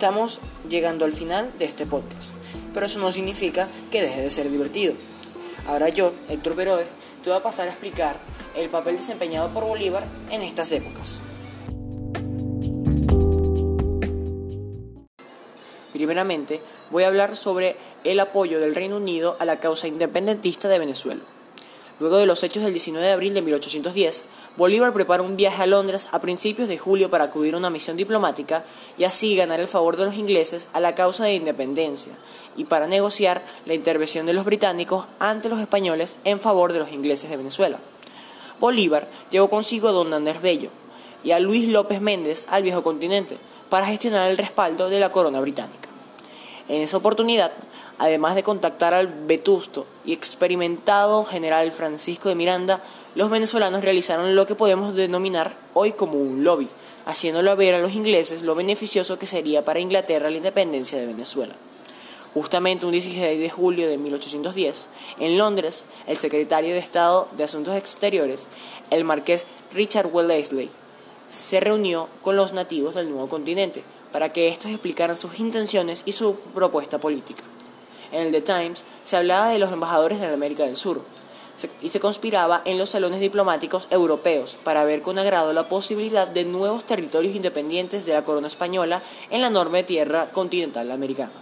Estamos llegando al final de este podcast, pero eso no significa que deje de ser divertido. Ahora yo, Héctor Peroe, te voy a pasar a explicar el papel desempeñado por Bolívar en estas épocas. Primeramente, voy a hablar sobre el apoyo del Reino Unido a la causa independentista de Venezuela. Luego de los hechos del 19 de abril de 1810, Bolívar prepara un viaje a Londres a principios de julio para acudir a una misión diplomática y así ganar el favor de los ingleses a la causa de independencia y para negociar la intervención de los británicos ante los españoles en favor de los ingleses de Venezuela. Bolívar llevó consigo a don Andrés Bello y a Luis López Méndez al viejo continente para gestionar el respaldo de la corona británica. En esa oportunidad, además de contactar al vetusto y experimentado general Francisco de Miranda, los venezolanos realizaron lo que podemos denominar hoy como un lobby, haciéndolo ver a los ingleses lo beneficioso que sería para Inglaterra la independencia de Venezuela. Justamente un 16 de julio de 1810, en Londres, el secretario de Estado de Asuntos Exteriores, el marqués Richard Wellesley, se reunió con los nativos del nuevo continente para que estos explicaran sus intenciones y su propuesta política. En el The Times se hablaba de los embajadores de América del Sur, y se conspiraba en los salones diplomáticos europeos para ver con agrado la posibilidad de nuevos territorios independientes de la corona española en la enorme tierra continental americana.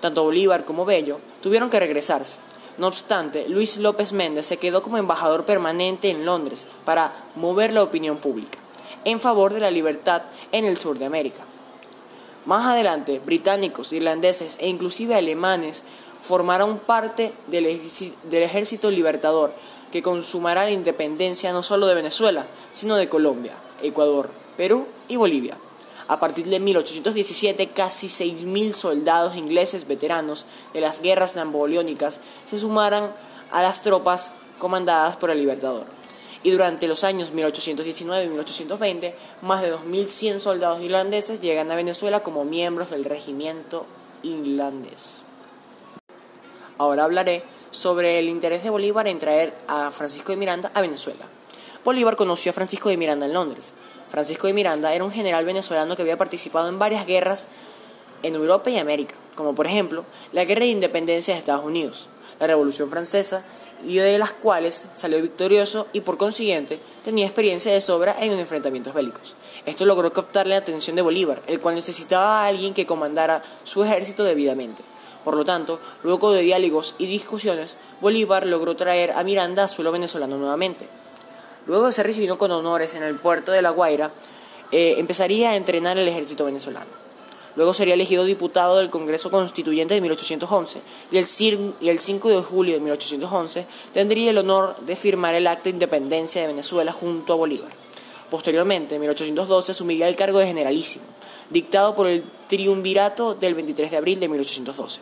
Tanto Bolívar como Bello tuvieron que regresarse. No obstante, Luis López Méndez se quedó como embajador permanente en Londres para mover la opinión pública en favor de la libertad en el sur de América. Más adelante, británicos, irlandeses e inclusive alemanes formaron parte del, ejército libertador que consumará la independencia no solo de Venezuela, sino de Colombia, Ecuador, Perú y Bolivia. A partir de 1817, casi 6.000 soldados ingleses veteranos de las guerras napoleónicas se sumarán a las tropas comandadas por el Libertador. Y durante los años 1819 y 1820, más de 2.100 soldados irlandeses llegan a Venezuela como miembros del regimiento irlandés. Ahora hablaré sobre el interés de Bolívar en traer a Francisco de Miranda a Venezuela. Bolívar conoció a Francisco de Miranda en Londres, Francisco de Miranda era un general venezolano que había participado en varias guerras en Europa y América, como por ejemplo la Guerra de Independencia de Estados Unidos, la Revolución Francesa, y de las cuales salió victorioso y por consiguiente tenía experiencia de sobra en enfrentamientos bélicos. Esto logró captar la atención de Bolívar, el cual necesitaba a alguien que comandara su ejército debidamente. Por lo tanto, luego de diálogos y discusiones, Bolívar logró traer a Miranda a suelo venezolano nuevamente. Luego de ser recibido con honores en el puerto de La Guaira, eh, empezaría a entrenar el ejército venezolano. Luego sería elegido diputado del Congreso Constituyente de 1811 y el, y el 5 de julio de 1811 tendría el honor de firmar el Acta de Independencia de Venezuela junto a Bolívar. Posteriormente, en 1812, asumiría el cargo de generalísimo, dictado por el triunvirato del 23 de abril de 1812.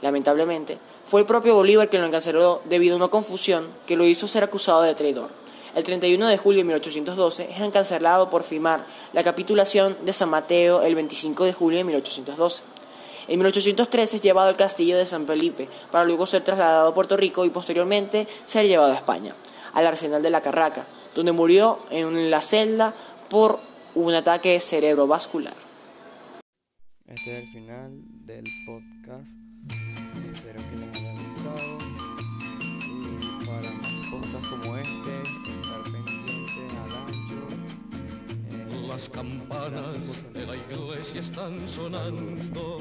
Lamentablemente, fue el propio Bolívar quien lo encarceló debido a una confusión que lo hizo ser acusado de traidor el 31 de julio de 1812 es encarcelado por firmar la capitulación de San Mateo el 25 de julio de 1812. En 1813 es llevado al castillo de San Felipe para luego ser trasladado a Puerto Rico y posteriormente ser llevado a España, al arsenal de la Carraca, donde murió en la celda por un ataque cerebrovascular. Este es el final del podcast. Espero que les haya gustado. Y para más podcasts como este, Las campanas de la iglesia están sonando,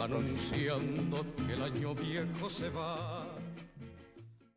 anunciando que el año viejo se va.